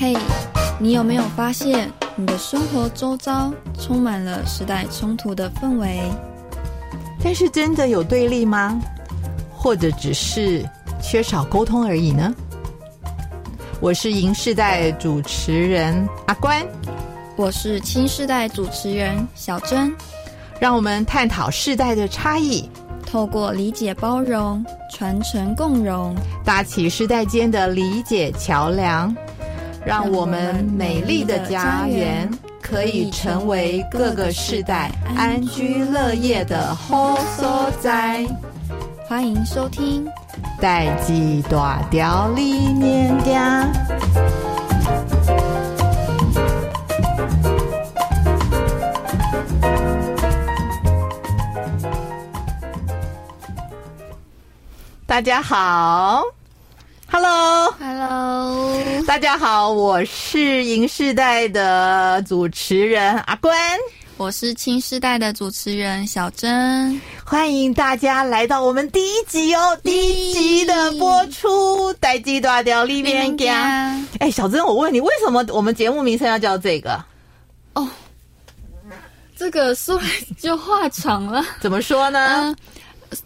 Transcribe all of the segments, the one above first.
嘿，hey, 你有没有发现你的生活周遭充满了时代冲突的氛围？但是真的有对立吗？或者只是缺少沟通而已呢？我是银世代主持人阿关，我是青世代主持人小珍，让我们探讨世代的差异，透过理解包容、传承共融，搭起世代间的理解桥梁。让我们美丽的家园可以成为各个世代安居乐业的好所在。欢迎收听《代际大调理念家》。大家好。Hello，Hello，大家好，我是银世代的主持人阿关，我是青世代的主持人小珍，欢迎大家来到我们第一集哦，第一集的播出，待机大条里面讲。哎，小珍，我问你，为什么我们节目名称要叫这个？哦，oh, 这个 说来就话长了，怎么说呢？呃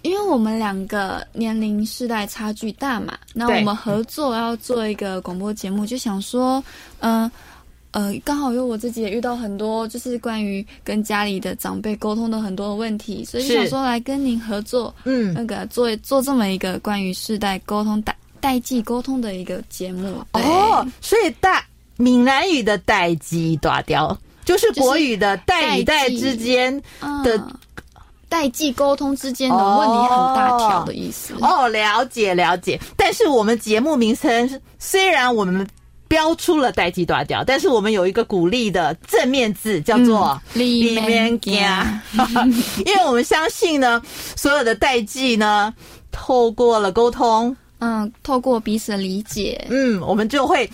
因为我们两个年龄世代差距大嘛，那我们合作要做一个广播节目，就想说，嗯呃，呃，刚好因为我自己也遇到很多就是关于跟家里的长辈沟通的很多的问题，所以想说来跟您合作，嗯，那个做做这么一个关于世代沟通代代际沟通的一个节目。哦，所以代闽南语的代际大条就是国语的代与代之间的。嗯代际沟通之间的问题很大条的意思。哦，哦，了解了解。但是我们节目名称虽然我们标出了代际大调，但是我们有一个鼓励的正面字叫做“里面家”，因为我们相信呢，所有的代际呢，透过了沟通，嗯，透过彼此的理解，嗯，我们就会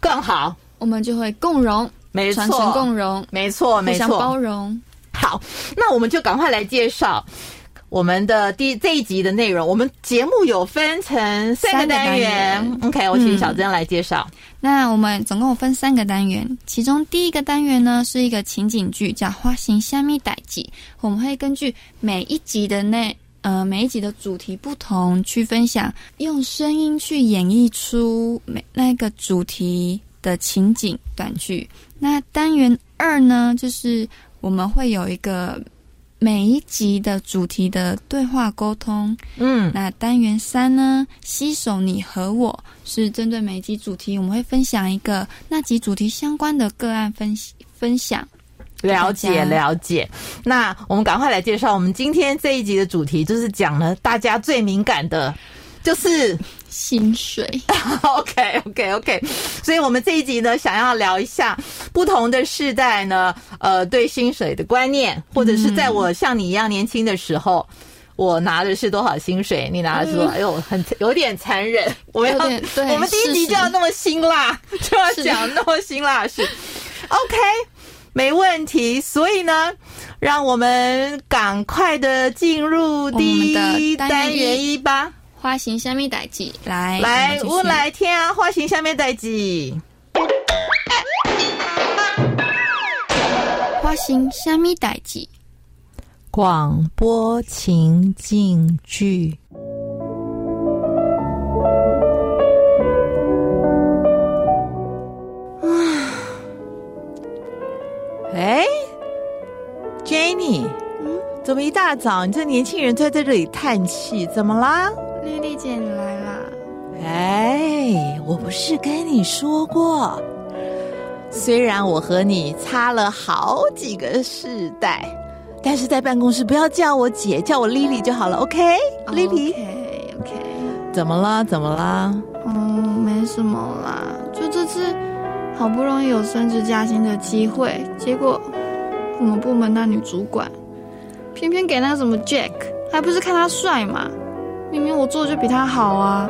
更好，我们就会共融，没错，传承共融，没错，没错，包容。好，那我们就赶快来介绍我们的第这一集的内容。我们节目有分成三个单元，单元，OK，我请小珍来介绍。嗯。那我们总共有分三个单元，其中第一个单元呢是一个情景剧，叫《花型虾米代志》。我们会根据每一集的内呃每一集的主题不同，去分享用声音去演绎出每那个主题的情景短剧。那单元二呢，就是。我们会有一个每一集的主题的对话沟通，嗯，那单元三呢，携手你和我是针对每一集主题，我们会分享一个那集主题相关的个案分分享，了解了解。那我们赶快来介绍，我们今天这一集的主题就是讲了大家最敏感的。就是薪水，OK OK OK，所以我们这一集呢，想要聊一下不同的世代呢，呃，对薪水的观念，或者是在我像你一样年轻的时候，嗯、我拿的是多少薪水，你拿的是多少？哎呦，很有点残忍。我们要，我们第一集就要那么辛辣，就要讲那么辛辣的事。OK，没问题。所以呢，让我们赶快的进入第一单元一吧。花型虾米代志，来来，我们来听啊！花型虾米代志，花型虾米代志，广播情境剧。啊，哎，Jenny，嗯，怎么一大早你这年轻人在在这里叹气？怎么啦？丽丽姐，你来啦！哎，我不是跟你说过，虽然我和你差了好几个世代，但是在办公室不要叫我姐，叫我丽丽就好了。OK，丽丽。OK，OK。怎么了？怎么了？嗯，没什么啦。就这次好不容易有升职加薪的机会，结果我们部门那女主管偏偏给那什么 Jack，还不是看他帅嘛？明明我做的就比他好啊！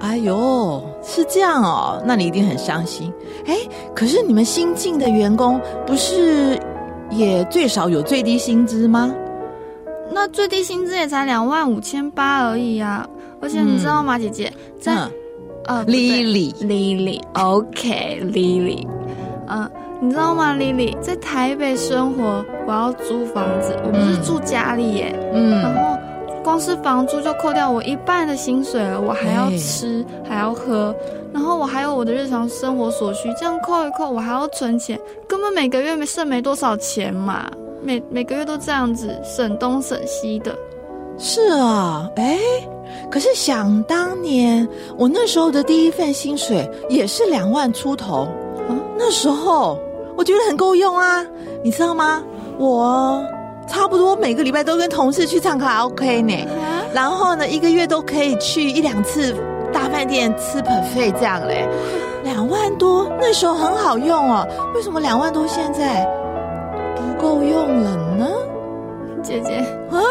哎呦，是这样哦，那你一定很伤心。哎，可是你们新进的员工不是也最少有最低薪资吗？那最低薪资也才两万五千八而已啊！而且你知道吗，姐姐，在啊，Lily，Lily，OK，Lily，嗯，你知道吗，Lily，在台北生活，我要租房子，我不是住家里耶，嗯，然后光是房租就扣掉我一半的薪水了，我还要吃，还要喝，然后我还有我的日常生活所需，这样扣一扣，我还要存钱，根本每个月没剩没多少钱嘛，每每个月都这样子省东省西的。是啊，哎，可是想当年我那时候的第一份薪水也是两万出头，啊，那时候我觉得很够用啊，你知道吗？我差不多每个礼拜都跟同事去唱卡拉 OK 呢，啊，然后呢，一个月都可以去一两次大饭店吃 buffet 这样嘞，两万多那时候很好用哦，为什么两万多现在不够用了呢？姐姐啊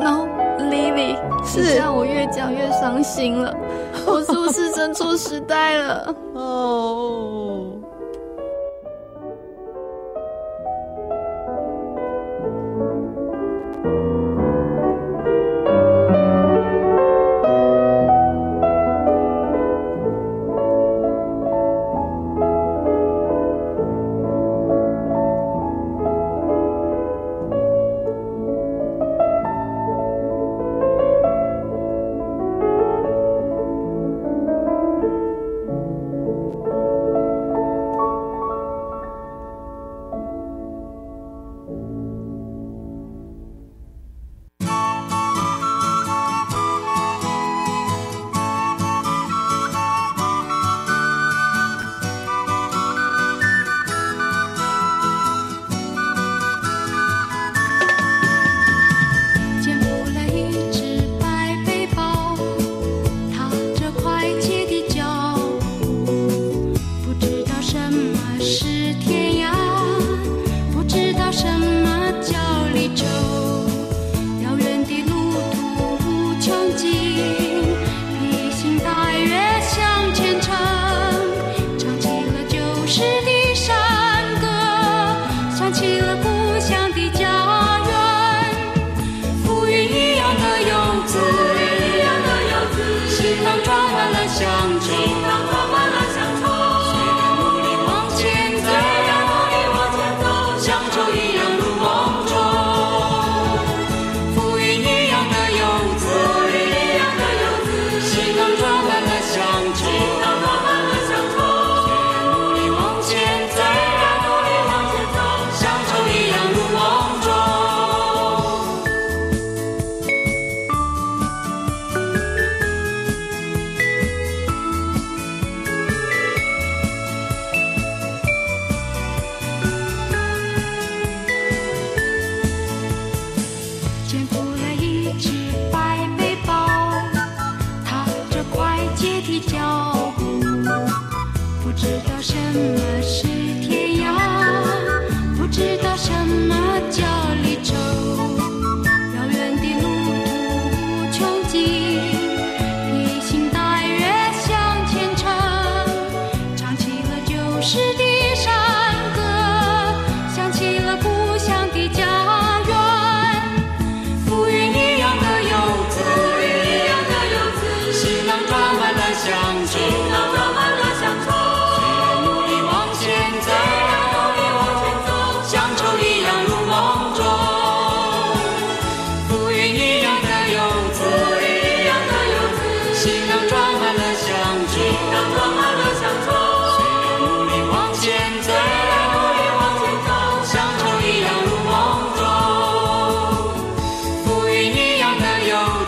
，no。Lily，是这样，我越讲越伤心了。我是不是真错时代了？哦。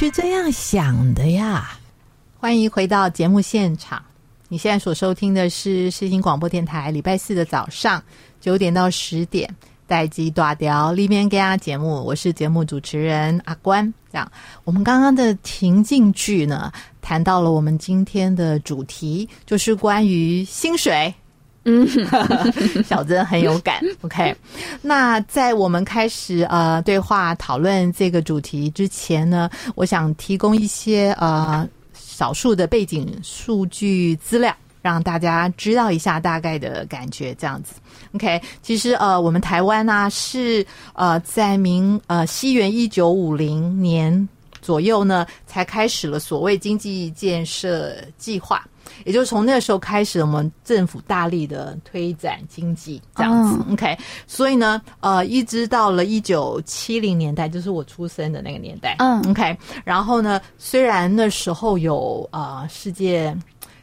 是这样想的呀！欢迎回到节目现场。你现在所收听的是世新广播电台礼拜四的早上九点到十点待机大条里面跟大家节目，我是节目主持人阿关。这样，我们刚刚的情境剧呢，谈到了我们今天的主题，就是关于薪水。嗯，小曾很有感。OK，那在我们开始呃对话讨论这个主题之前呢，我想提供一些呃少数的背景数据资料，让大家知道一下大概的感觉。这样子，OK，其实呃我们台湾呢、是呃在明呃西元一九五零年左右呢才开始了所谓经济建设计划。也就是从那个时候开始，我们政府大力的推展经济这样子、oh.，OK。所以呢，呃，一直到了一九七零年代，就是我出生的那个年代，嗯、oh.，OK。然后呢，虽然那时候有呃世界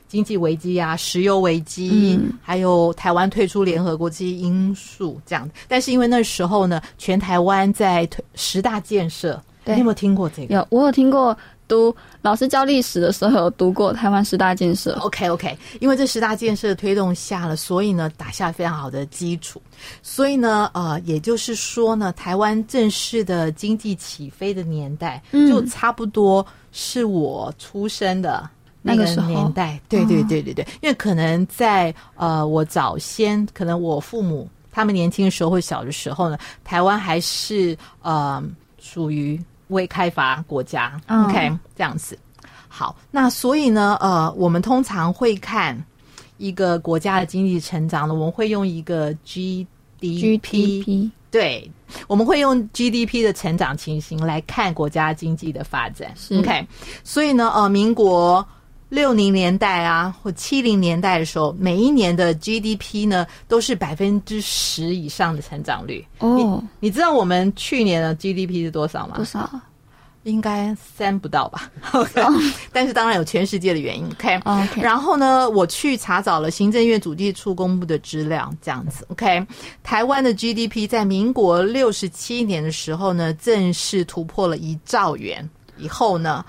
经济危机啊、石油危机，嗯、还有台湾退出联合国这些因素这样，但是因为那时候呢，全台湾在推十大建设，对，你有没有听过这个？有，我有听过。读老师教历史的时候有读过台湾十大建设。OK OK，因为这十大建设推动下了，所以呢打下非常好的基础。所以呢，呃，也就是说呢，台湾正式的经济起飞的年代，就差不多是我出生的那个年代。嗯、对对对对对，因为可能在呃我早先，可能我父母他们年轻的时候或小的时候呢，台湾还是呃属于。未开发国家，OK，这样子。好，那所以呢，呃，我们通常会看一个国家的经济成长呢，我们会用一个 GDP，对，我们会用 GDP 的成长情形来看国家经济的发展，OK。所以呢，呃，民国。六零年代啊，或七零年代的时候，每一年的 GDP 呢都是百分之十以上的成长率。哦、oh.，你你知道我们去年的 GDP 是多少吗？多少？应该三不到吧？OK，、oh. 但是当然有全世界的原因。OK，, okay. 然后呢，我去查找了行政院主计处公布的资料，这样子。OK，台湾的 GDP 在民国六十七年的时候呢，正式突破了一兆元。以后呢？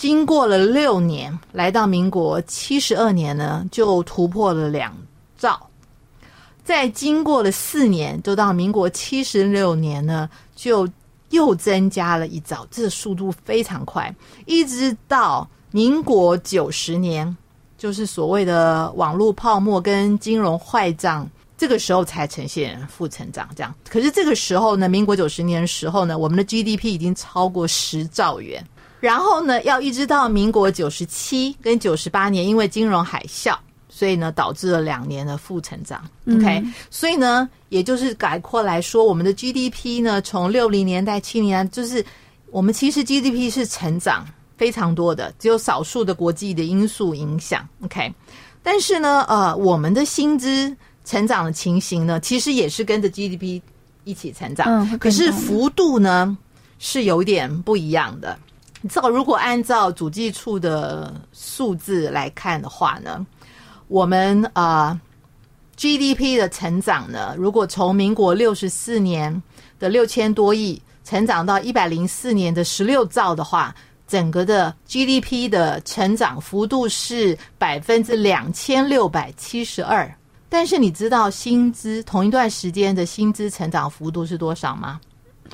经过了六年，来到民国七十二年呢，就突破了两兆。再经过了四年，就到民国七十六年呢，就又增加了一兆，这速度非常快。一直到民国九十年，就是所谓的网络泡沫跟金融坏账，这个时候才呈现负成长。这样，可是这个时候呢，民国九十年的时候呢，我们的 GDP 已经超过十兆元。然后呢，要一直到民国九十七跟九十八年，因为金融海啸，所以呢，导致了两年的负成长。OK，嗯，所以呢，也就是概括来说，我们的 GDP 呢，从六零年代、七零年代，就是我们其实 GDP 是成长非常多的，只有少数的国际的因素影响。OK，但是呢，呃，我们的薪资成长的情形呢，其实也是跟着 GDP 一起成长，嗯，可是幅度呢是有点不一样的。你知道，如果按照主计处的数字来看的话呢，我们呃 GDP 的成长呢，如果从民国六十四年的六千多亿成长到一百零四年的十六兆的话，整个的 GDP 的成长幅度是百分之两千六百七十二。但是你知道薪资同一段时间的薪资成长幅度是多少吗？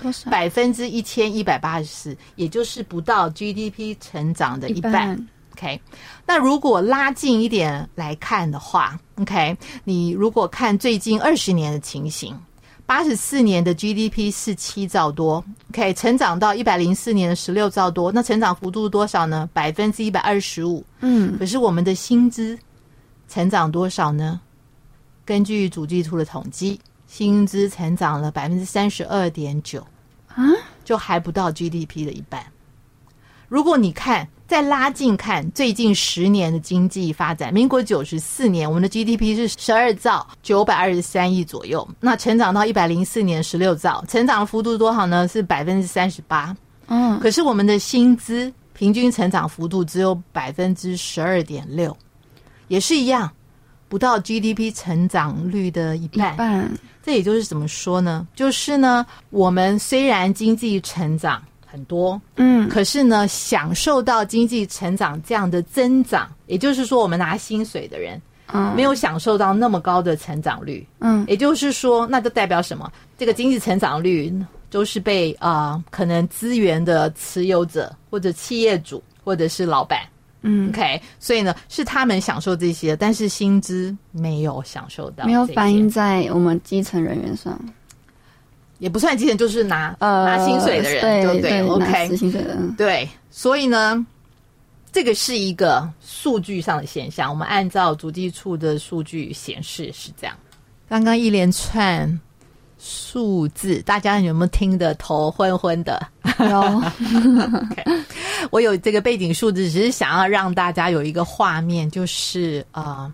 多少？百分之一千一百八十四，也就是不到 GDP 成长的一半，一半。OK，那如果拉近一点来看的话，OK，你如果看最近二十年的情形，八十四年的 GDP 是七兆多，OK，成长到一百零四年的十六兆多，那成长幅度多少呢？百分之一百二十五。嗯，可是我们的薪资成长多少呢？根据主计处的统计。薪资成长了百分之三十二点九，啊，就还不到 GDP 的一半。如果你看再拉近看最近十年的经济发展，民国九十四年我们的 GDP 是十二兆九百二十三亿左右，那成长到一百零四年十六兆，成长的幅度多少呢？是百分之三十八。嗯，可是我们的薪资平均成长幅度只有百分之十二点六，也是一样。不到 GDP 成长率的一半，一半，这也就是怎么说呢？就是呢，我们虽然经济成长很多，嗯，可是呢，享受到经济成长这样的增长，也就是说，我们拿薪水的人，嗯，没有享受到那么高的成长率，嗯，也就是说，那就代表什么？这个经济成长率都是被啊、呃，可能资源的持有者或者企业主或者是老板，嗯，OK，所以呢，是他们享受这些，但是薪资没有享受到，没有反映在我们基层人员上。也不算基层，就是拿呃拿薪水的人，对不对，对？OK，拿薪水的人，对。所以呢，这个是一个数据上的现象。我们按照足迹处的数据显示是这样。刚刚一连串数字，大家有没有听得头昏昏的？有。okay, 我有这个背景数字，只是想要让大家有一个画面，就是啊。呃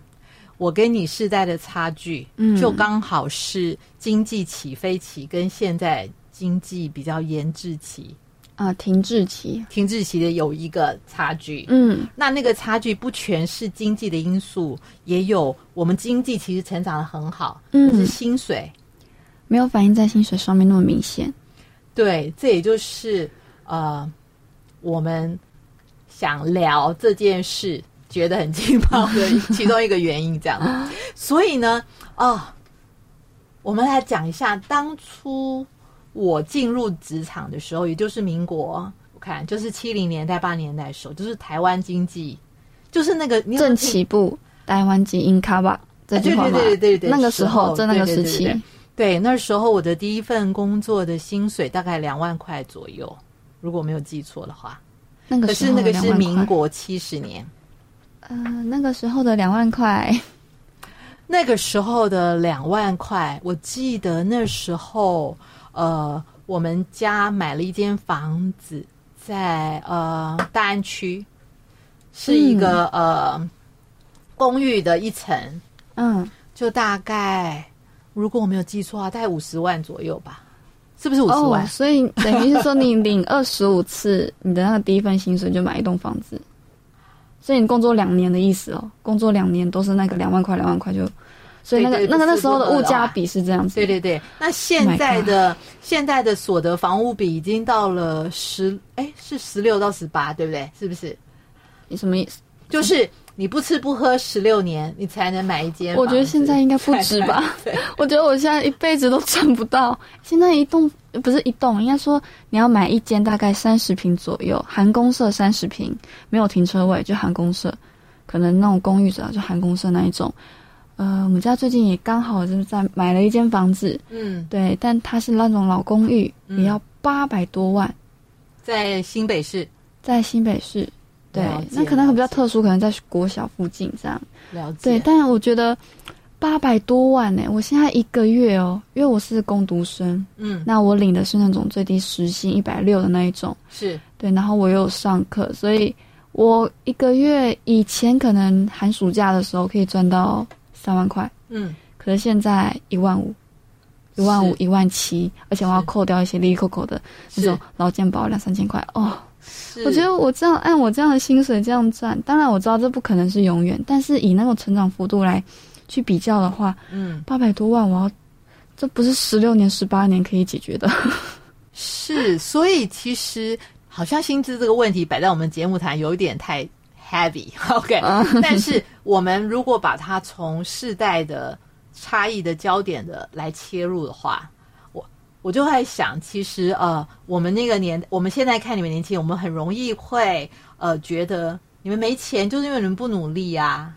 我跟你世代的差距，嗯，就刚好是经济起飞期跟现在经济比较延滞期啊，停滞期，停滞期的有一个差距，嗯，那那个差距不全是经济的因素，也有我们经济其实成长的很好，嗯，是薪水没有反映在薪水上面那么明显，对，这也就是呃，我们想聊这件事。觉得很劲爆的其中一个原因，这样，所以呢，哦，我们来讲一下当初我进入职场的时候，也就是民国，我看就是七零年代、八零年代的时候，就是台湾经济，就是那个正起步，台湾经英卡吧，这句话对对对对对，那个时候在那个时期，对，那时候我的第一份工作的薪水大概两万块左右，如果没有记错的话，那个可是那个是民国七十年。呃，那个时候的两万块，那个时候的两万块，我记得那时候，呃，我们家买了一间房子在呃大安区，是一个、嗯、呃公寓的一层，嗯，就大概如果我没有记错啊，大概五十万左右吧，是不是五十万？哦，所以等于是说你领二十五次你的那个第一份薪水就买一栋房子。所以你工作两年的意思哦，工作两年都是那个两万块，两万块就，所以那个那个那时候的物价比是这样子。对对对，那现在的、oh、现在的所得房屋比已经到了十，哎，是十六到十八，对不对？是不是？你什么意思？就是你不吃不喝十六年，你才能买一间。我觉得现在应该不止吧？我觉得我现在一辈子都赚不到。现在一栋不是一栋，应该说你要买一间大概三十平左右，含公社三十平，没有停车位就含公社，可能那种公寓者就含公社那一种。呃，我们家最近也刚好就是在买了一间房子，嗯，对，但它是那种老公寓，嗯、也要八百多万，在新北市，在新北市。对，那可能会比较特殊，可能在国小附近这样。了解。对，但我觉得八百多万呢、欸，我现在一个月哦，因为我是工读生，嗯，那我领的是那种最低时薪一百六的那一种，是。对，然后我又有上课，所以我一个月以前可能寒暑假的时候可以赚到三万块，嗯，可是现在一万五，一万五，一万七，而且我要扣掉一些利利扣扣的那种劳健保两三千块哦。我觉得我这样按我这样的薪水这样赚，当然我知道这不可能是永远，但是以那种成长幅度来去比较的话，嗯，八百多万，我要这不是十六年、十八年可以解决的。是，所以其实好像薪资这个问题摆在我们节目谈有一点太 heavy，OK？Okay? 但是我们如果把它从世代的差异的焦点的来切入的话。我就会想，其实呃，我们那个年，我们现在看你们年轻人，我们很容易会呃觉得你们没钱，就是因为你们不努力啊，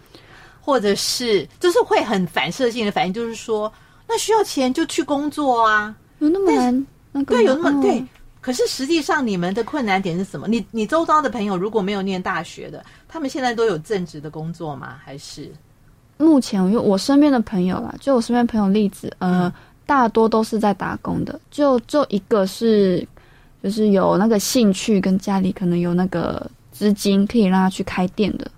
或者是就是会很反射性的反应，就是说那需要钱就去工作啊，有那么难？那个、对，有那么对。可是实际上你们的困难点是什么？你你周遭的朋友如果没有念大学的，他们现在都有正职的工作吗？还是目前因为我身边的朋友啦，就我身边朋友例子，呃。嗯大多都是在打工的，就就一个是，就是有那个兴趣跟家里可能有那个资金可以让他去开店的，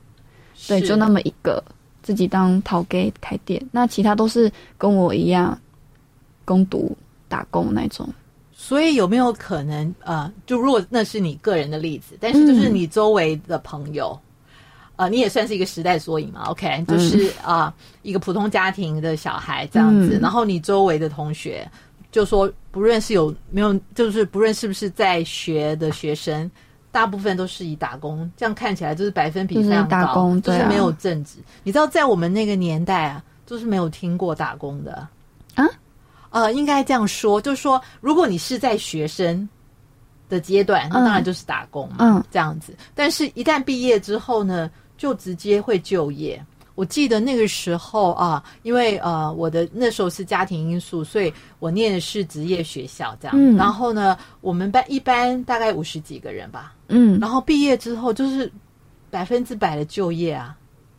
对，就那么一个自己当淘给开店，那其他都是跟我一样攻读打工那种。所以有没有可能呃，就如果那是你个人的例子，但是就是你周围的朋友。嗯呃，你也算是一个时代缩影嘛？OK，就是啊、一个普通家庭的小孩这样子，嗯、然后你周围的同学就说不论是有没有，就是不论是不是在学的学生，大部分都是以打工，这样看起来就是百分比非常高，打工就是没有正职。你知道，在我们那个年代啊，都是没有听过打工的啊。呃，应该这样说，就是说，如果你是在学生的阶段，那当然就是打工嘛，嗯，这样子。但是，一旦毕业之后呢，就直接会就业。我记得那个时候啊，因为呃，我的那时候是家庭因素，所以我念的是职业学校，这样。嗯。然后呢，我们班一般大概五十几个人吧。嗯。然后毕业之后就是百分之百的就业啊。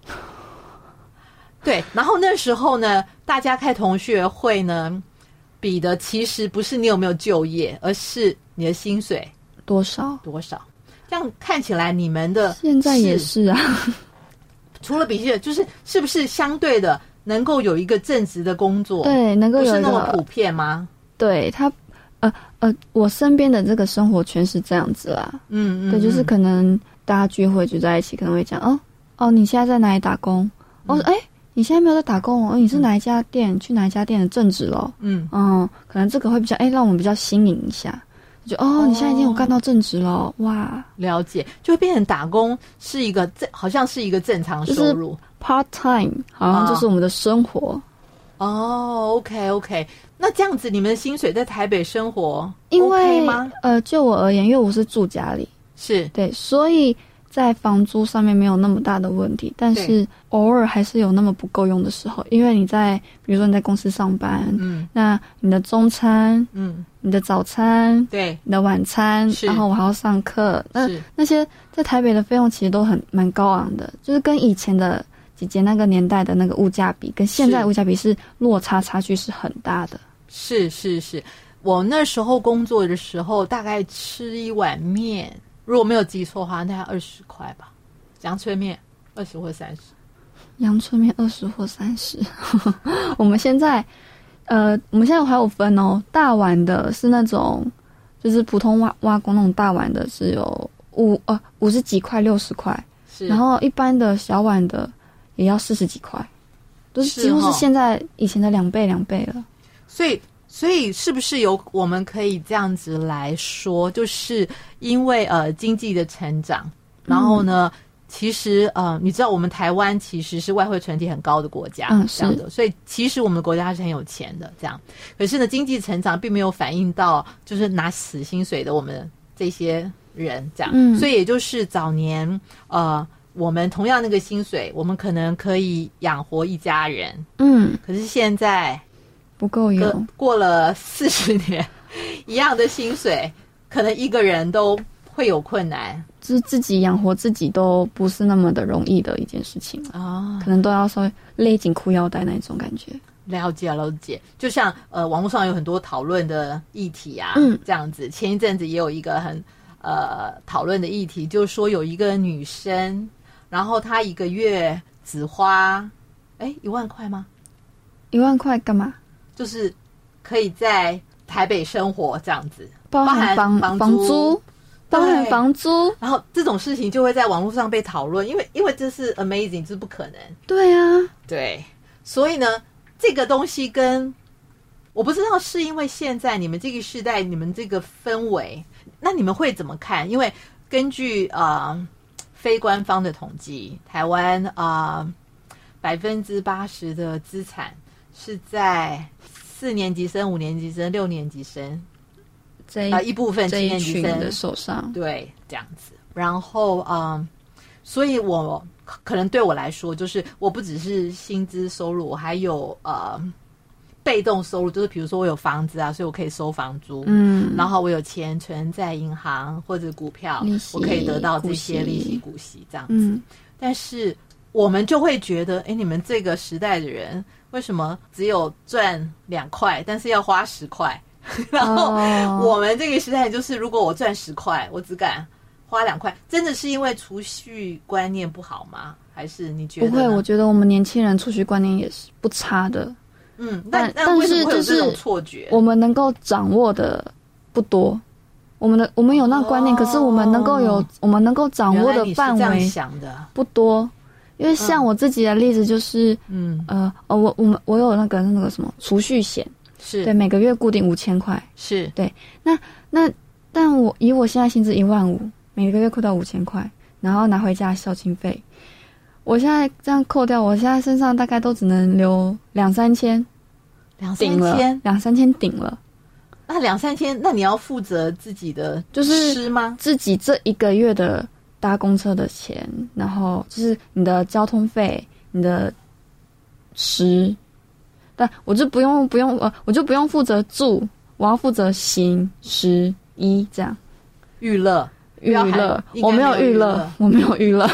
对。然后那时候呢，大家开同学会呢。比的其实不是你有没有就业，而是你的薪水多少多少。这样看起来，你们的现在也是啊。除了比的，就是是不是相对的能够有一个正职的工作？对，能够有是那么普遍吗？对他，呃呃，我身边的这个生活圈是这样子啦。嗯嗯，对，就是可能大家聚会聚在一起，可能会讲哦哦，你现在在哪里打工？我说哎。嗯你现在没有在打工哦？你是哪一家店？嗯、去哪一家店的正职咯？嗯嗯，可能这个会比较哎、欸，让我们比较新颖一下。就哦，你现在已经有干到正职了，哇！了解，就会变成打工是一个正，好像是一个正常收入，part time，好像就是我们的生活。哦，OK OK，那这样子，你们的薪水在台北生活，因为 OK 吗？呃，就我而言，因为我是住家里，是对，所以。在房租上面没有那么大的问题，但是偶尔还是有那么不够用的时候。因为你在，比如说你在公司上班，嗯，那你的中餐，嗯，你的早餐，对，你的晚餐，然后我还要上课，那那些在台北的费用其实都很蛮高昂的，就是跟以前的姐姐那个年代的那个物价比，跟现在物价比是落差差距是很大的。是是是，我那时候工作的时候，大概吃一碗面。如果没有记错的话，大概二十块吧。阳春面二十或三十，阳春面二十或三十。我们现在，呃，我们现在还有分哦。大碗的是那种，就是普通挖挖工那种大碗的，是有五呃五十几块、六十块。是。然后一般的小碗的也要四十几块，都是几乎是现在以前的两倍两倍了。所以。所以是不是有我们可以这样子来说，就是因为呃经济的成长，然后呢，嗯、其实呃你知道我们台湾其实是外汇存底很高的国家，嗯，这样的，所以其实我们的国家是很有钱的，这样。可是呢，经济成长并没有反映到就是拿死薪水的我们这些人，这样。嗯，所以也就是早年呃我们同样那个薪水，我们可能可以养活一家人，嗯，可是现在。不够用，过了四十年，一样的薪水，可能一个人都会有困难，就是自己养活自己都不是那么的容易的一件事情啊，可能都要稍微勒紧裤腰带那种感觉。了解了解，就像呃，网络上有很多讨论的议题啊，嗯，这样子。前一阵子也有一个很呃讨论的议题，就是说有一个女生，然后她一个月只花哎一万块吗？一万块干嘛？就是可以在台北生活这样子，包含房包含房租，包含房租，然后这种事情就会在网络上被讨论，因为因为这是 amazing，这是不可能。对啊，对，所以呢，这个东西跟我不知道是因为现在你们这个时代，你们这个氛围，那你们会怎么看？因为根据啊、呃、非官方的统计，台湾啊百分之八十的资产是在。四年级生、五年级生、六年级生，这一、呃、一部分七年级生的手上，对，这样子。然后，嗯，所以我可能对我来说，就是我不只是薪资收入，我还有呃被动收入，就是比如说我有房子啊，所以我可以收房租，嗯，然后我有钱存在银行或者股票，我可以得到这些利息、股息这样子。嗯，但是我们就会觉得，哎，你们这个时代的人。为什么只有赚两块，但是要花十块？然后我们这个时代就是，如果我赚十块，我只敢花两块，真的是因为储蓄观念不好吗？还是你觉得？不会，我觉得我们年轻人储蓄观念也是不差的。嗯，但但但是就是错觉，我们能够掌握的不多。我们的我们有那个观念，哦、可是我们能够有我们能够掌握的范围不多。因为像我自己的例子就是，嗯，呃，哦，我我们我有那个那个什么储蓄险，是对，每个月固定五千块。是对，那那但我以我现在薪资一万五，每个月扣掉五千块，然后拿回家孝亲费，我现在这样扣掉，我现在身上大概都只能留两三千，两三千，两三千顶了。那两三千，那你要负责自己的就是吃吗？自己这一个月的搭公车的钱，然后就是你的交通费、你的食，但我就不用不用呃，我就不用负责住，我要负责行食衣这样。娱乐娱乐我没有娱乐乐，我没有娱乐。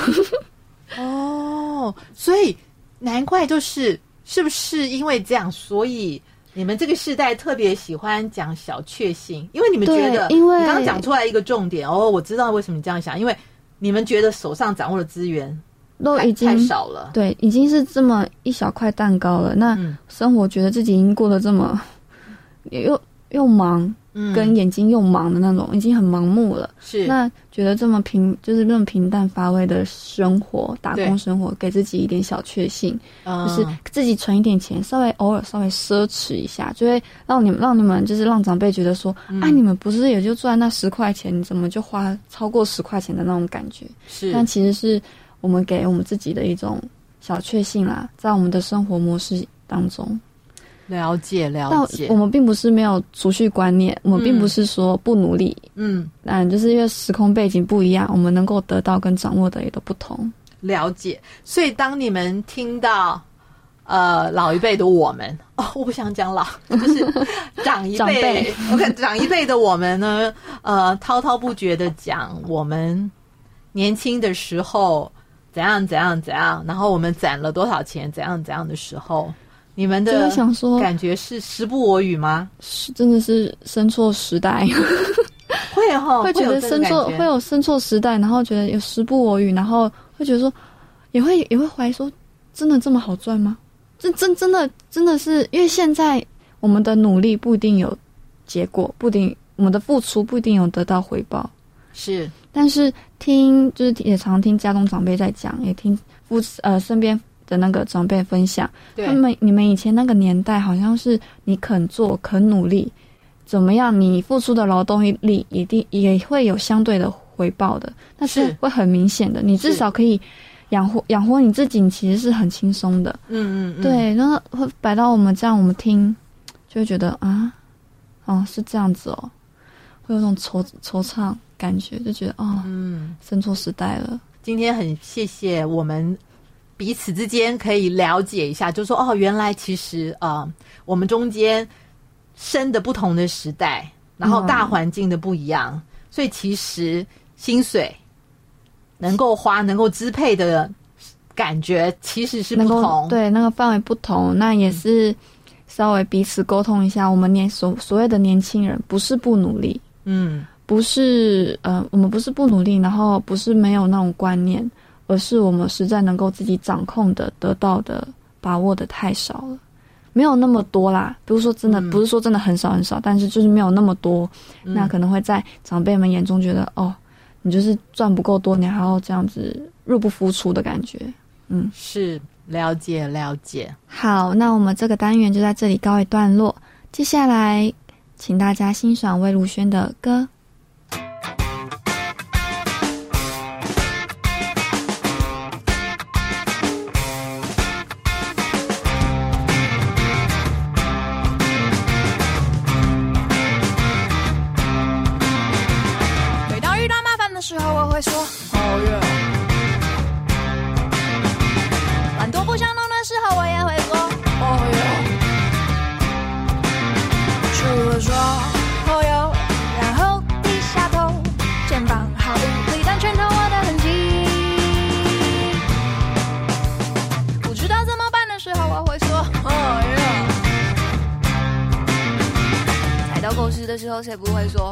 哦，所以难怪就是是不是因为这样，所以你们这个世代特别喜欢讲小确幸，因为你们觉得，因为你刚刚讲出来一个重点哦，我知道为什么你这样想，因为你们觉得手上掌握的资源太都已经太少了，对，已经是这么一小块蛋糕了。那嗯。生活觉得自己已经过得这么 又又忙，嗯。跟眼睛又忙的那种，已经很盲目了。是。那觉得这么平，就是那么平淡乏味的生活，打工生活，给自己一点小确幸，嗯就是自己存一点钱，稍微偶尔稍微奢侈一下，就会让你们让你们就是让长辈觉得说，嗯。啊，你们不是也就赚那十块钱，你怎么就花超过十块钱的那种感觉？是。但其实是我们给我们自己的一种小确幸啦，在我们的生活模式当中。了解了但解我，们并不是没有储蓄观念，我们并不是说不努力，嗯，嗯，就是因为时空背景不一样，我们能够得到跟掌握的也都不同。了解。所以当你们听到呃老一辈的我们 哦，我不想讲老，就是长一 长辈辈，我看长一辈的我们呢，呃，滔滔不绝的讲我们年轻的时候怎样怎样怎样，然后我们攒了多少钱，怎样怎样的时候，你们就的会想说，感觉是时不我与吗？是真的是生错时代，会哈、哦，会觉得生错，会有生错时代，然后觉得有时不我与，然后会觉得说，也会也会怀疑说，真的这么好赚吗？这真真的真的是因为现在我们的努力不一定有结果，不一定我们的付出不一定有得到回报。是。但是听就是也常听家中长辈在讲，也听父呃身边的那个长辈分享，他们你们以前那个年代好像是你肯做肯努力，怎么样你付出的劳动力一定也会有相对的回报的，但是是。会很明显的，你至少可以养活养活你自己，其实是很轻松的。嗯嗯嗯，对，然后会摆到我们这样，我们听就会觉得啊，哦是这样子哦，会有种惆惆怅感觉，就觉得哦，嗯。生错时代了。今天很谢谢我们彼此之间可以了解一下，就是说哦，原来其实啊、呃，我们中间生的不同的时代，然后大环境的不一样，嗯、所以其实薪水能够花、能够支配的感觉其实是不同。对，那个范围不同，那也是稍微彼此沟通一下。我们年所所谓的年轻人，不是不努力，嗯。不是，呃，我们不是不努力，然后不是没有那种观念，而是我们实在能够自己掌控的、得到的、把握的太少了，没有那么多啦。不是说，真的、嗯、不是说真的很少很少，但是就是没有那么多，嗯、那可能会在长辈们眼中觉得，哦，你就是赚不够多，你还要这样子入不敷出的感觉。嗯，是了解了解。好，那我们这个单元就在这里告一段落，接下来请大家欣赏魏如萱的歌。每当遇到麻烦的时候我会说这时候谁不会说？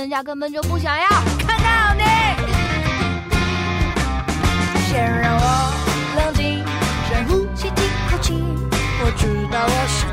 人家根本就不想要看到你。先让我冷静，深呼吸，几口气。我知道我是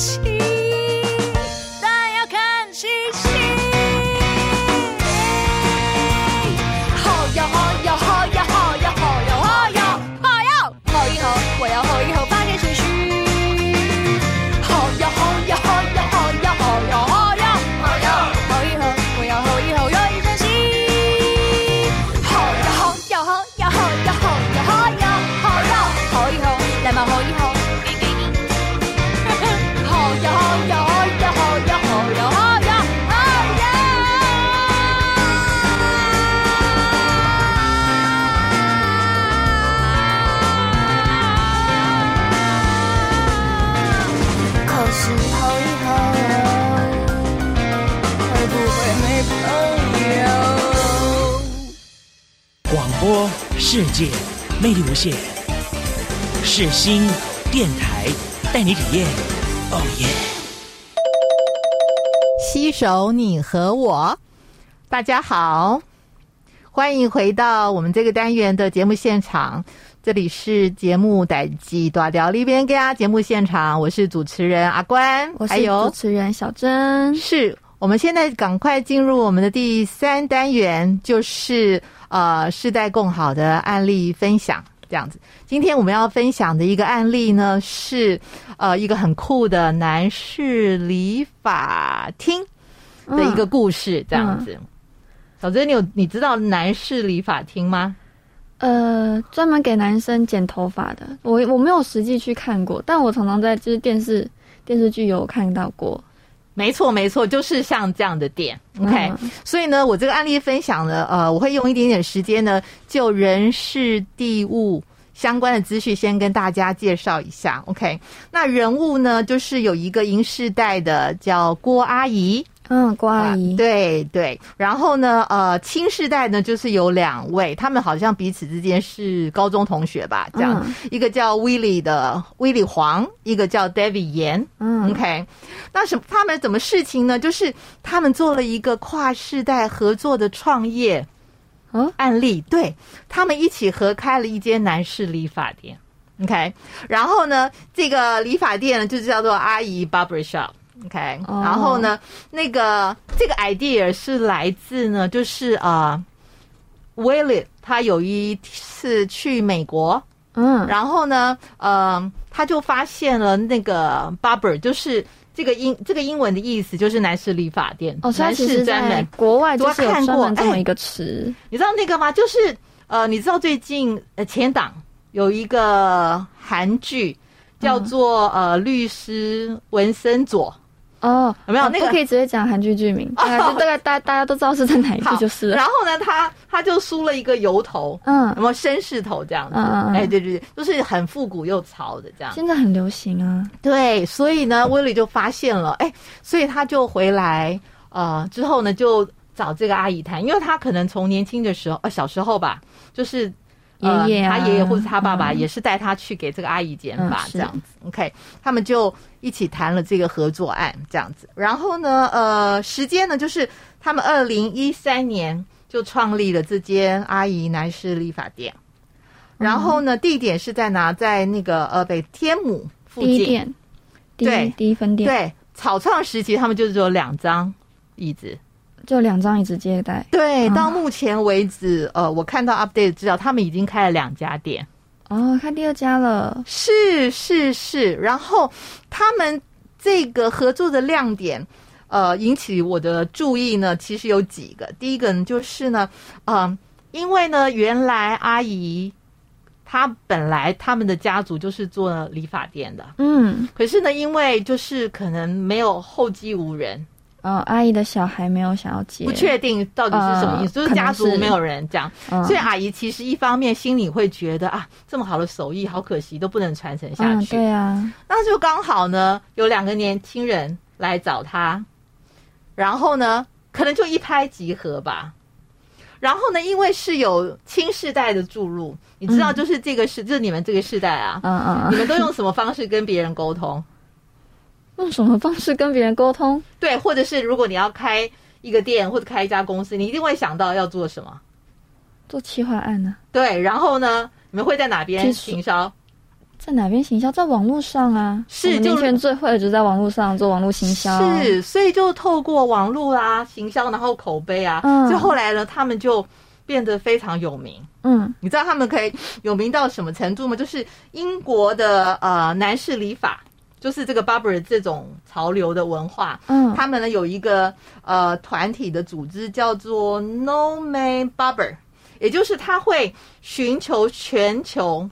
世界魅力无限，是新电台带你体验。哦耶！携手你和我，大家好，欢迎回到我们这个单元的节目现场。这里是节目代志大条里边家节目现场，我是主持人阿关，我是主持人小珍。是我们现在赶快进入我们的第三单元，就是。呃，世代共好的案例分享这样子。今天我们要分享的一个案例呢，是呃一个很酷的男士理发厅的一个故事，这样子。嗯嗯、小珍，你有你知道男士理发厅吗？呃，专门给男生剪头发的，我我没有实际去看过，但我常常在就是电视电视剧有看到过。没错，没错，就是像这样的店，OK、嗯。所以呢，我这个案例分享呢，呃，我会用一点点时间呢，就人事地物相关的资讯先跟大家介绍一下，OK。那人物呢，就是有一个银世代的叫郭阿姨。嗯，郭阿姨，对对，然后呢，呃，新世代呢，就是有两位，他们好像彼此之间是高中同学吧，这样，嗯、一个叫 Willie 的 Willie 黄，一个叫 David 严，嗯，OK，那什他们怎么事情呢？就是他们做了一个跨世代合作的创业，嗯，案例，对他们一起合开了一间男士理发店，OK，然后呢，这个理发店呢，就叫做阿姨 Barber Shop。OK，、oh. 然后呢，那个这个 idea 是来自呢，就是啊、uh,，Willie 他有一次去美国，嗯，然后呢，呃，他就发现了那个 barber，就是这个英这个英文的意思就是男士理发店，哦，男士专门，国外就是有专门这么一个词，哎，你知道那个吗？就是呃，你知道最近呃前档有一个韩剧叫做、嗯、呃律师文森佐。哦，有没有、哦、那个可以直接讲韩剧剧名？大概就大概大大家都知道是在哪一部就是了。然后呢，他他就梳了一个油头，嗯，有没有绅士头这样子？哎，对对对，就是很复古又潮的这样。现在很流行啊。对，所以呢，威利就发现了，哎，所以他就回来，呃，之后呢就找这个阿姨谈，因为他可能从年轻的时候，呃，小时候吧，就是呃爷爷啊他爷爷或者他爸爸嗯也是带他去给这个阿姨剪发嗯这样子。OK，他们就一起谈了这个合作案这样子。然后呢，呃，时间呢就是他们二零一三年就创立了这间阿姨男士理发店。然后呢，地点是在哪？在那个呃北天母附近。第一店，对第一分店，，对，草创时期他们就只有两张椅子。就两张椅子接待。对，啊到目前为止，呃，我看到 update 资料，他们已经开了两家店。哦，开第二家了。是是是，然后他们这个合作的亮点，呃，引起我的注意呢，其实有几个。第一个呢，就是呢，嗯、因为呢，原来阿姨她本来他们的家族就是做理发店的，嗯，可是呢，因为就是可能没有后继无人，哦，阿姨的小孩没有想要接，不确定到底是什么意思，呃就是家族没有人这样。嗯，所以阿姨其实一方面心里会觉得啊，这么好的手艺好可惜，都不能传承下嗯，去。对啊，那就刚好呢，有两个年轻人来找他，然后呢，可能就一拍即合吧。然后呢，因为是有亲世代的注入，你知道，就是这个世，就是你们这个世代啊，嗯嗯嗯，你们都用什么方式跟别人沟通？用什么方式跟别人沟通？对，或者是如果你要开一个店或者开一家公司，你一定会想到要做什么？做企划案呢、对，然后呢，你们会在哪边行销？在哪边行销？在网络上啊，是就年轻人最会的就是在网络上做网络行销。是，所以就透过网络啊、行销，然后口碑啊，嗯所以后来呢，他们就变得非常有名。嗯，你知道他们可以有名到什么程度吗？就是英国的呃男士理发，就是这个 barber 这种潮流的文化，嗯。他们呢有一个呃团体的组织叫做 No Man Barber，也就是他会寻求全球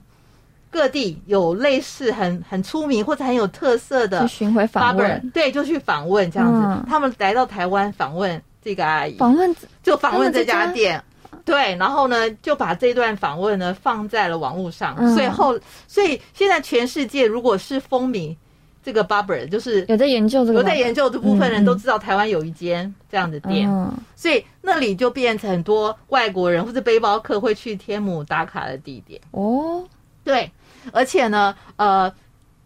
各地有类似很很出名或者很有特色的去巡回访 barber，问，对，就去访问这样子。嗯。他们来到台湾访问这个阿姨，访问就访问这家家店。对，然后呢，就把这段访问呢放在了网络上，嗯。所以后，所以现在全世界如果是风靡这个 barber，就是有在研究这个，有在研究这部分人都知道台湾有一间这样的店，嗯，所以那里就变成很多外国人或者背包客会去天母打卡的地点。哦，对，而且呢，呃，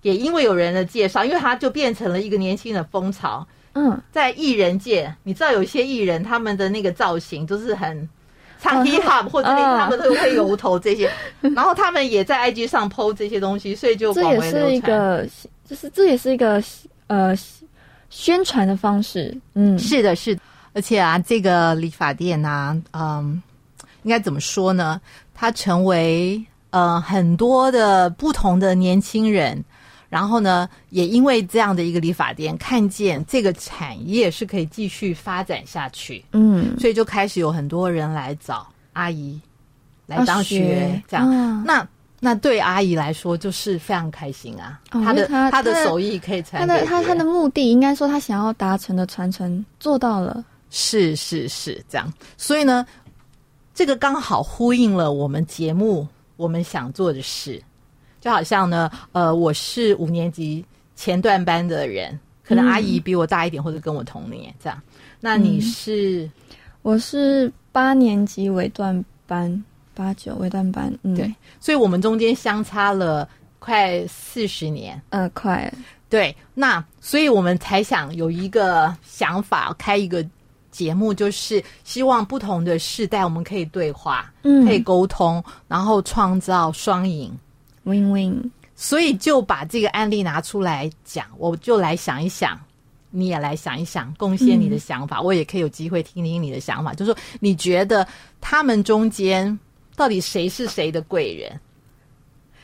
也因为有人的介绍，因为它就变成了一个年轻的风潮。嗯，在艺人界，你知道有一些艺人他们的那个造型都是很唱 hip hop 或者他们都会油头这些，然后他们也在 IG 上 PO 这些东西，所以就这也是一。个，就是这也是一个呃宣传的方式，嗯，是的，是的，而且啊，这个理发店啊，嗯，应该怎么说呢？它成为呃很多的不同的年轻人，然后呢，也因为这样的一个理发店，看见这个产业是可以继续发展下去，嗯，所以就开始有很多人来找阿姨来当学，学这样。嗯。那那对阿姨来说就是非常开心啊，哦她的因为她她的手艺可以传他的他他的目的，应该说他想要达成的传承做到了，是是是这样，所以呢，这个刚好呼应了我们节目我们想做的事，就好像呢，呃，我是五年级前段班的人，可能阿姨比我大一点，或者跟我同年这样。那你是、我是八年级尾段班，八九尾段班，嗯，对，所以我们中间相差了快四十年。呃，快，对，那所以我们才想有一个想法，开一个节目，就是希望不同的世代我们可以对话，嗯可以沟通，然后创造双赢。，win win，所以就把这个案例拿出来讲，我就来想一想，你也来想一想，贡献你的想法，我也可以有机会听听你的想法，就是说你觉得他们中间到底谁是谁的贵人？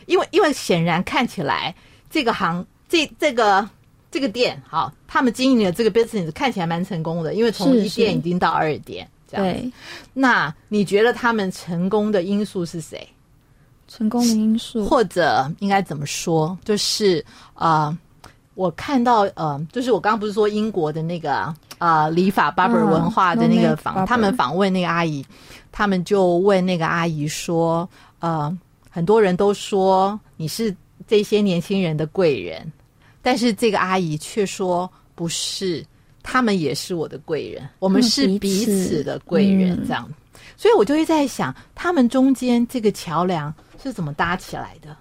因为因为显然看起来这个行这这个这个店，好，他们经营的这个 business 看起来蛮成功的，因为从一店已经到二店，这样。对，那你觉得他们成功的因素是谁？成功的因素，或者应该怎么说？就是呃，我看到呃，就是我刚刚不是说英国的那个呃理法 barber 嗯文化的那个访他们访问那个阿姨，他们就问那个阿姨说，呃，很多人都说你是这些年轻人的贵人，但是这个阿姨却说不是，他们也是我的贵人，我们是彼彼此此。的贵人，嗯。这样。所以我就会在想，他们中间这个桥梁是怎么搭起来的？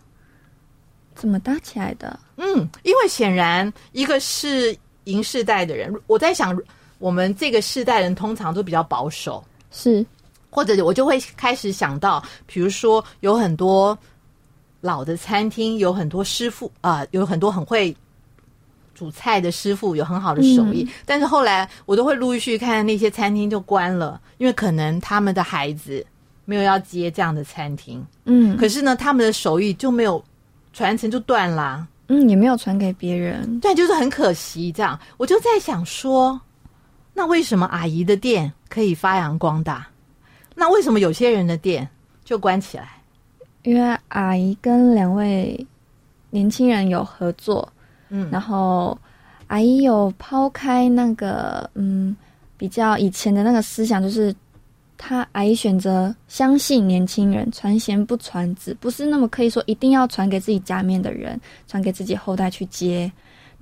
怎么搭起来的？嗯，因为显然一个是银世代的人，我在想，我们这个世代人通常都比较保守，是，或者我就会开始想到，比如说有很多老的餐厅，有很多师傅啊、呃，有很多很会煮菜的师傅，有很好的手艺，嗯、但是后来我都会陆续看那些餐厅就关了，因为可能他们的孩子没有要接这样的餐厅，嗯，可是呢，他们的手艺就没有。传承就断啦，嗯，也没有传给别人，对，就是很可惜。这样，我就在想说，那为什么阿姨的店可以发扬光大？那为什么有些人的店就关起来？因为阿姨跟两位年轻人有合作，嗯，然后阿姨有抛开那个嗯比较以前的那个思想，就是。他阿姨选择相信年轻人，传贤不传子，不是那么可以说一定要传给自己家面的人，传给自己后代去接。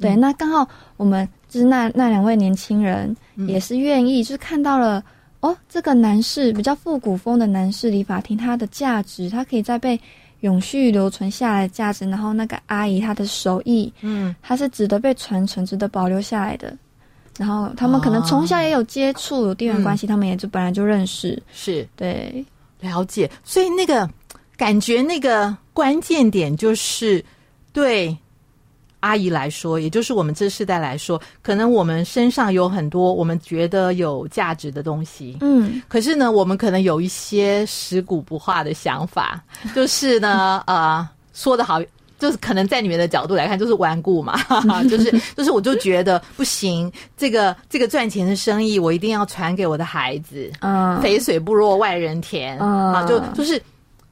对，嗯、那刚好我们就是那那两位年轻人也是愿意，就是看到了、嗯、哦，这个男士比较复古风的男士理发厅，它的价值，它可以再被永续留存下来的价值。然后那个阿姨她的手艺，嗯，它是值得被传承、值得保留下来的。然后他们可能从小也有接触，有地缘关系，他们也就本来就认识，是对了解。所以那个感觉，那个关键点就是，对阿姨来说，也就是我们这世代来说，可能我们身上有很多我们觉得有价值的东西，嗯，可是呢，我们可能有一些食古不化的想法，就是呢，呃，说的好。就是可能在你们的角度来看，就是顽固嘛，就 是就是，我就觉得不行，这个这个赚钱的生意，我一定要传给我的孩子。嗯，肥水不落外人田啊，就就是，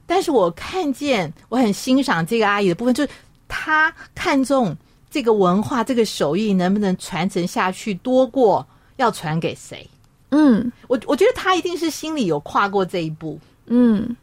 但是我看见，我很欣赏这个阿姨的部分，就是她看重这个文化，这个手艺能不能传承下去，多过要传给谁。嗯，我我觉得她一定是心里有跨过这一步。嗯。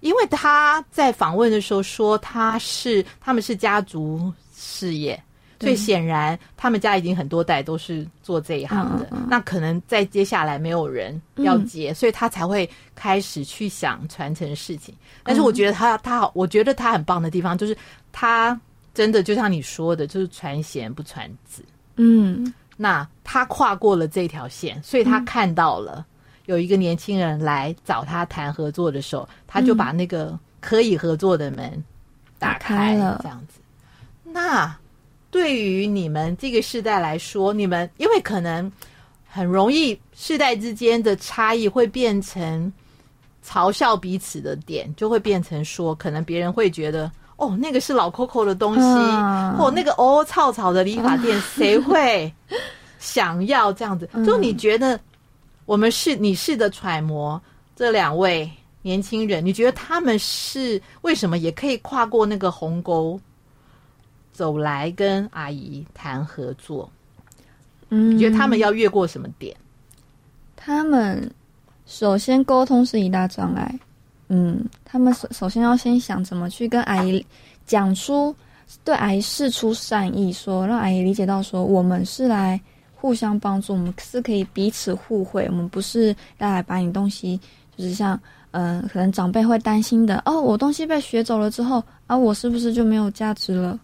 因为他在访问的时候说他是他们是家族事业，所以显然他们家已经很多代都是做这一行的。那可能在接下来没有人要接，所以他才会开始去想传承事情。但是我觉得他他好，我觉得他很棒的地方就是他真的就像你说的，就是传贤不传子。嗯，那他跨过了这条线，所以他看到了。有一个年轻人来找他谈合作的时候，他就把那个可以合作的门打开了，这样子。那对于你们这个世代来说，你们因为可能很容易世代之间的差异会变成嘲笑彼此的点，就会变成说，可能别人会觉得哦，那个是老 Coco 的东西，嗯、或那个哦草草的理发店，谁会想要这样子？就你觉得？我们试你试着揣摩这两位年轻人，你觉得他们是为什么也可以跨过那个鸿沟走来跟阿姨谈合作？嗯，你觉得他们要越过什么点？他们首先沟通是一大障碍。嗯，他们首首先要先想怎么去跟阿姨讲出对阿姨示出善意，说让阿姨理解到说我们是来。互相帮助，我们是可以彼此互惠。我们不是要来把你东西，就是像，嗯、呃，可能长辈会担心的哦，我东西被学走了之后啊，我是不是就没有价值了？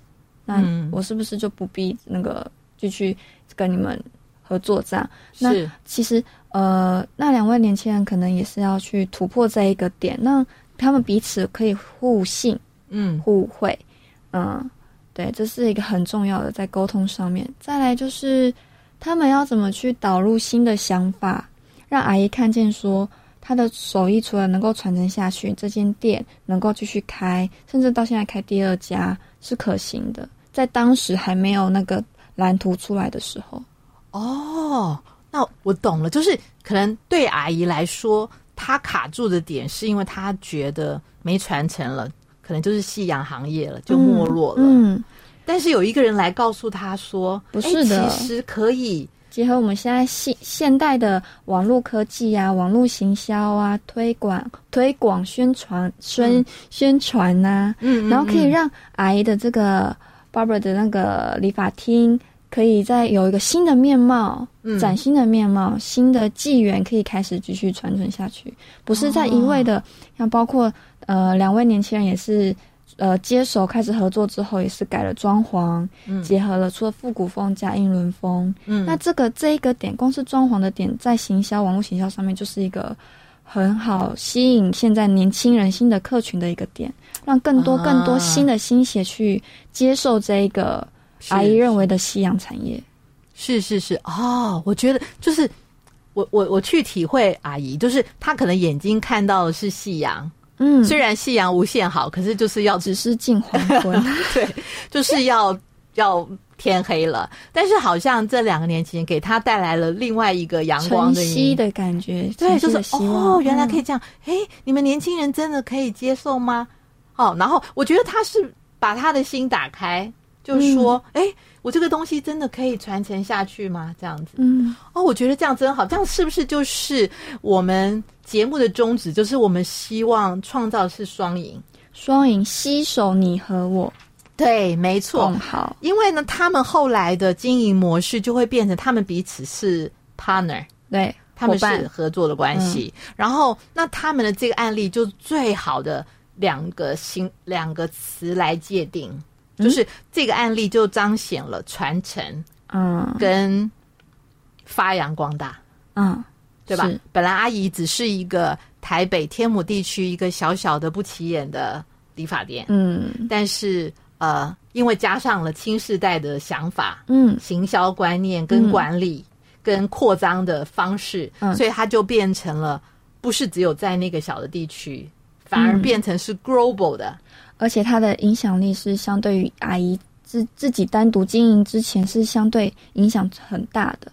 那我是不是就不必那个就去跟你们合作这样？那其实，呃，那两位年轻人可能也是要去突破这一个点，那他们彼此可以互信，嗯，互惠，嗯，对，这是一个很重要的在沟通上面。再来就是。他们要怎么去导入新的想法，让阿姨看见说他的手艺除了能够传承下去，这间店能够继续开，甚至到现在开第二家是可行的。在当时还没有那个蓝图出来的时候，哦，那我懂了，就是可能对阿姨来说，她卡住的点是因为她觉得没传承了，可能就是夕阳行业了，就没落了。嗯。嗯但是有一个人来告诉他说：“不是的，其实可以。结合我们现在现现代的网络科技啊，网络行销啊，推广推广宣传宣宣传呐，嗯，然后可以让阿姨的这个 barber 的那个理发厅可以再有一个新的面貌，嗯。崭新的面貌，新的纪元可以开始继续传承下去，不是在一味的，像包括呃两位年轻人也是呃接手开始合作之后，也是改了装潢，嗯。结合了除了复古风加英伦风，嗯。那这个这一个点，光是装潢的点，在行销网络行销上面就是一个很好吸引现在年轻人新的客群的一个点，让更多啊。更多新的新血去接受这一个阿姨认为的夕阳产业。是是是。哦，我觉得就是我我我去体会阿姨，就是她可能眼睛看到的是夕阳，嗯，虽然夕阳无限好，可是就是要只是近黄昏，对，就是要要天黑了。但是好像这两个年轻人给他带来了另外一个阳光的晨曦的感觉，对，就是哦，原来可以嗯这样。哎、你们年轻人真的可以接受吗？哦，然后我觉得他是把他的心打开，就是说，哎、我这个东西真的可以传承下去吗？这样子。嗯，哦，我觉得这样真好，这样是不是就是我们节目的宗旨？就是我们希望创造是双赢。双赢，携手你和我对，没错。好，因为呢，他们后来的经营模式就会变成他们彼此是 partner，对，他们是合作的关系。然后，那他们的这个案例就最好的两个新两个词来界定，就是这个案例就彰显了传承嗯跟发扬光大。嗯，对吧？本来阿姨只是一个台北天母地区一个小小的不起眼的理发店，嗯但是呃，因为加上了新世代的想法、嗯行销观念跟管理、跟扩张的方式，嗯所以它就变成了不是只有在那个小的地区，反而变成是 global 的。而且它的影响力是相对于阿姨自自己单独经营之前是相对影响很大的。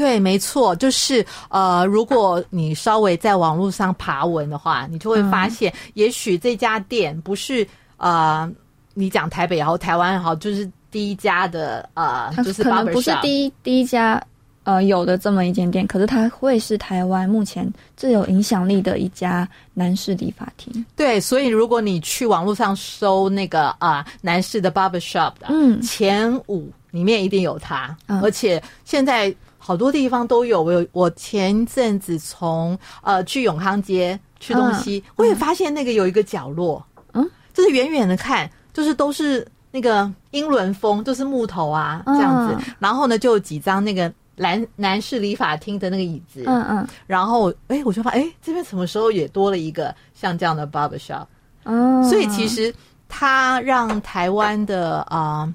对，没错，就是呃，如果你稍微在网络上爬文的话，你就会发现，也许这家店不是呃，你讲台北也好，台湾也好，就是第一家的呃，就是可能不是第一第一家呃有的这么一间店，可是它会是台湾目前最有影响力的一家男士理发厅。对，所以如果你去网络上搜那个啊、呃、男士的 barbershop 的，嗯。前五里面一定有它，嗯。而且现在好多地方都有。我有我前阵子从呃去永康街吃东西，我也发现那个有一个角落，嗯，就是远远的看，就是都是那个英伦风，就是木头啊这样子，嗯然后呢就有几张那个男男士理发厅的那个椅子，嗯嗯。然后哎我就发现哎这边什么时候也多了一个像这样的 barber shop。嗯，所以其实它让台湾的啊、呃、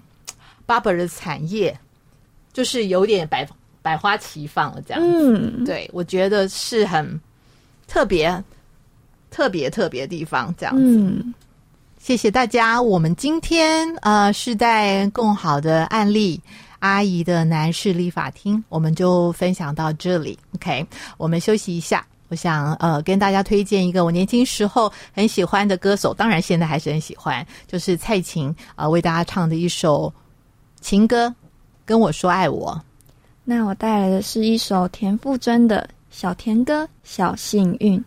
barber 的产业就是有点百百花齐放了这样子。嗯对，我觉得是很特别、特别、特别地方这样子。嗯谢谢大家，我们今天呃是在更好的案例阿姨的男士立法厅，我们就分享到这里。OK，我们休息一下。我想呃跟大家推荐一个我年轻时候很喜欢的歌手，当然现在还是很喜欢，就是蔡琴呃为大家唱的一首情歌，跟我说爱我。那我带来的是一首田馥甄的小甜歌《小幸运》。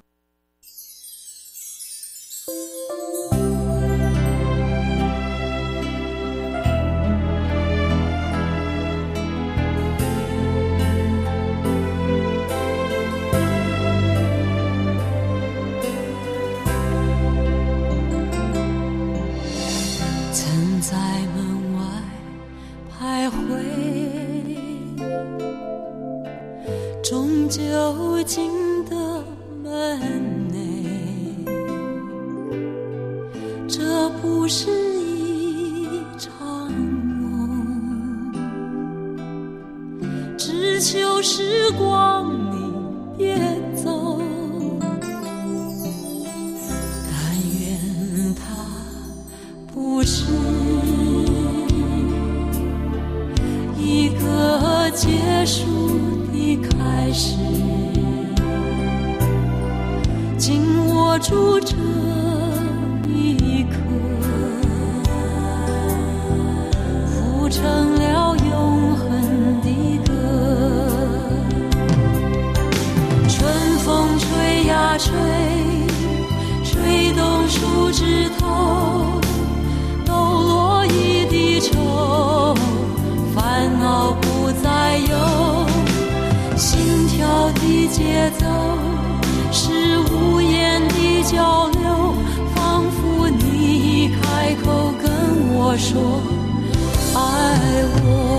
终究进的门内。这不是一场梦，只求时光你别走。但愿它不是一个结束开始，紧握住这一刻，谱成了永恒的歌。春风吹呀吹，吹动树枝头，节奏是无言的交流仿佛你一开口跟我说爱我。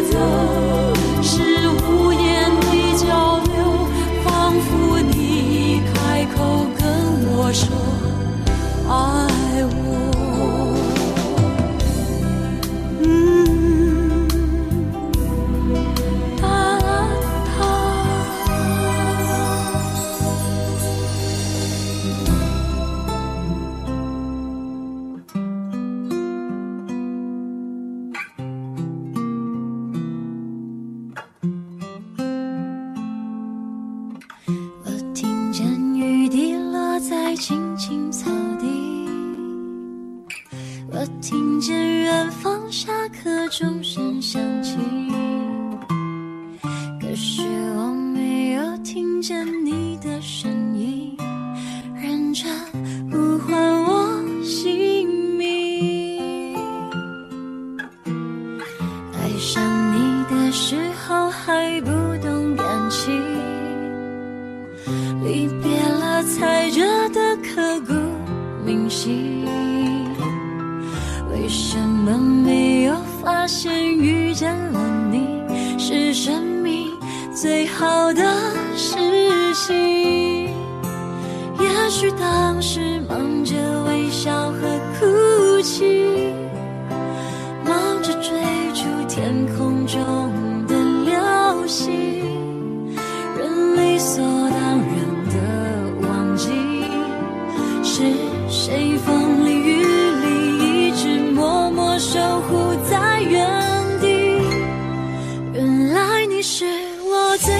There's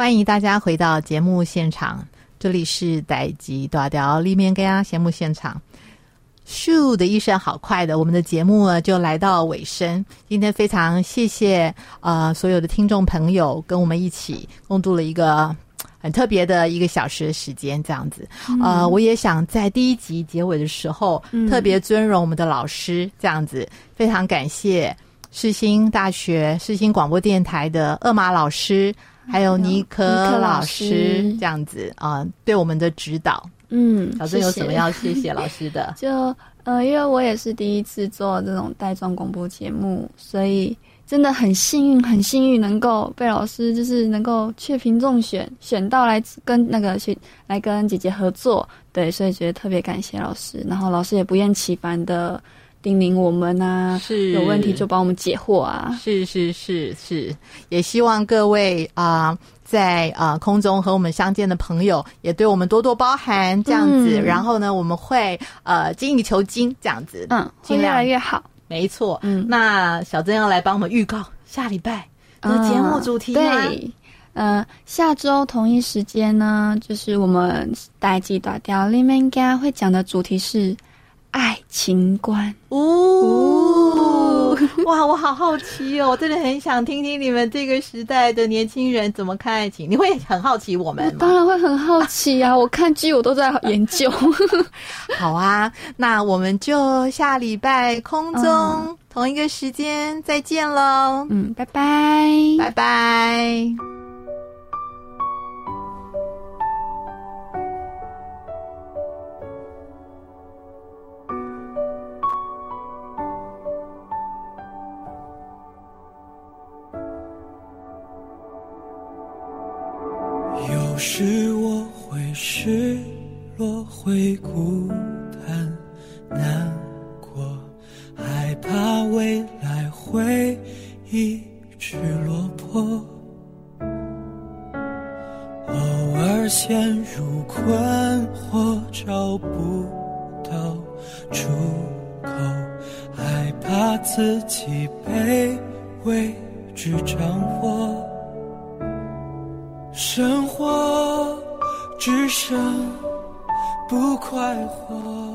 欢迎大家回到节目现场，这里是代志大调里面跟节目现场。咻的一声，好快的，我们的节目呢就来到尾声。今天非常谢谢呃所有的听众朋友跟我们一起共度了一个很特别的一个小时的时间，这样子。嗯、呃，我也想在第一集结尾的时候、嗯、特别尊荣我们的老师，这样子非常感谢世新大学世新广播电台的厄马老师。还有尼克老师这样子啊、呃，对我们的指导，嗯，小郑有什么要谢谢老师的？就呃，因为我也是第一次做这种带状广播节目，所以真的很幸运，很幸运能够被老师就是能够雀屏中选，选到来跟那个去来跟姐姐合作，对，所以觉得特别感谢老师，然后老师也不厌其烦的。叮咛我们啊，是有问题就帮我们解惑啊！是是是是，也希望各位啊、呃，在啊、呃、空中和我们相见的朋友，也对我们多多包涵，这样子。嗯、然后呢，我们会呃精益求精，这样子，嗯，尽量越来越好。没错，嗯，那小珍要来帮我们预告下礼拜的节目主题吗？嗯、对，呃，下周同一时间呢，就是我们代志大条里面家会讲的主题是。爱情观哦，哇，我好好奇哦，我真的很想听听你们这个时代的年轻人怎么看爱情。你会很好奇我们吗？当然会很好奇啊！我看剧我都在研究。好啊，那我们就下礼拜空中同一个时间再见喽。嗯，拜拜，拜拜。时我会失落，会孤单难过，害怕未来会一直落魄，偶尔陷入困惑，找不到出口，害怕自己被未知掌握。生活只剩不快活。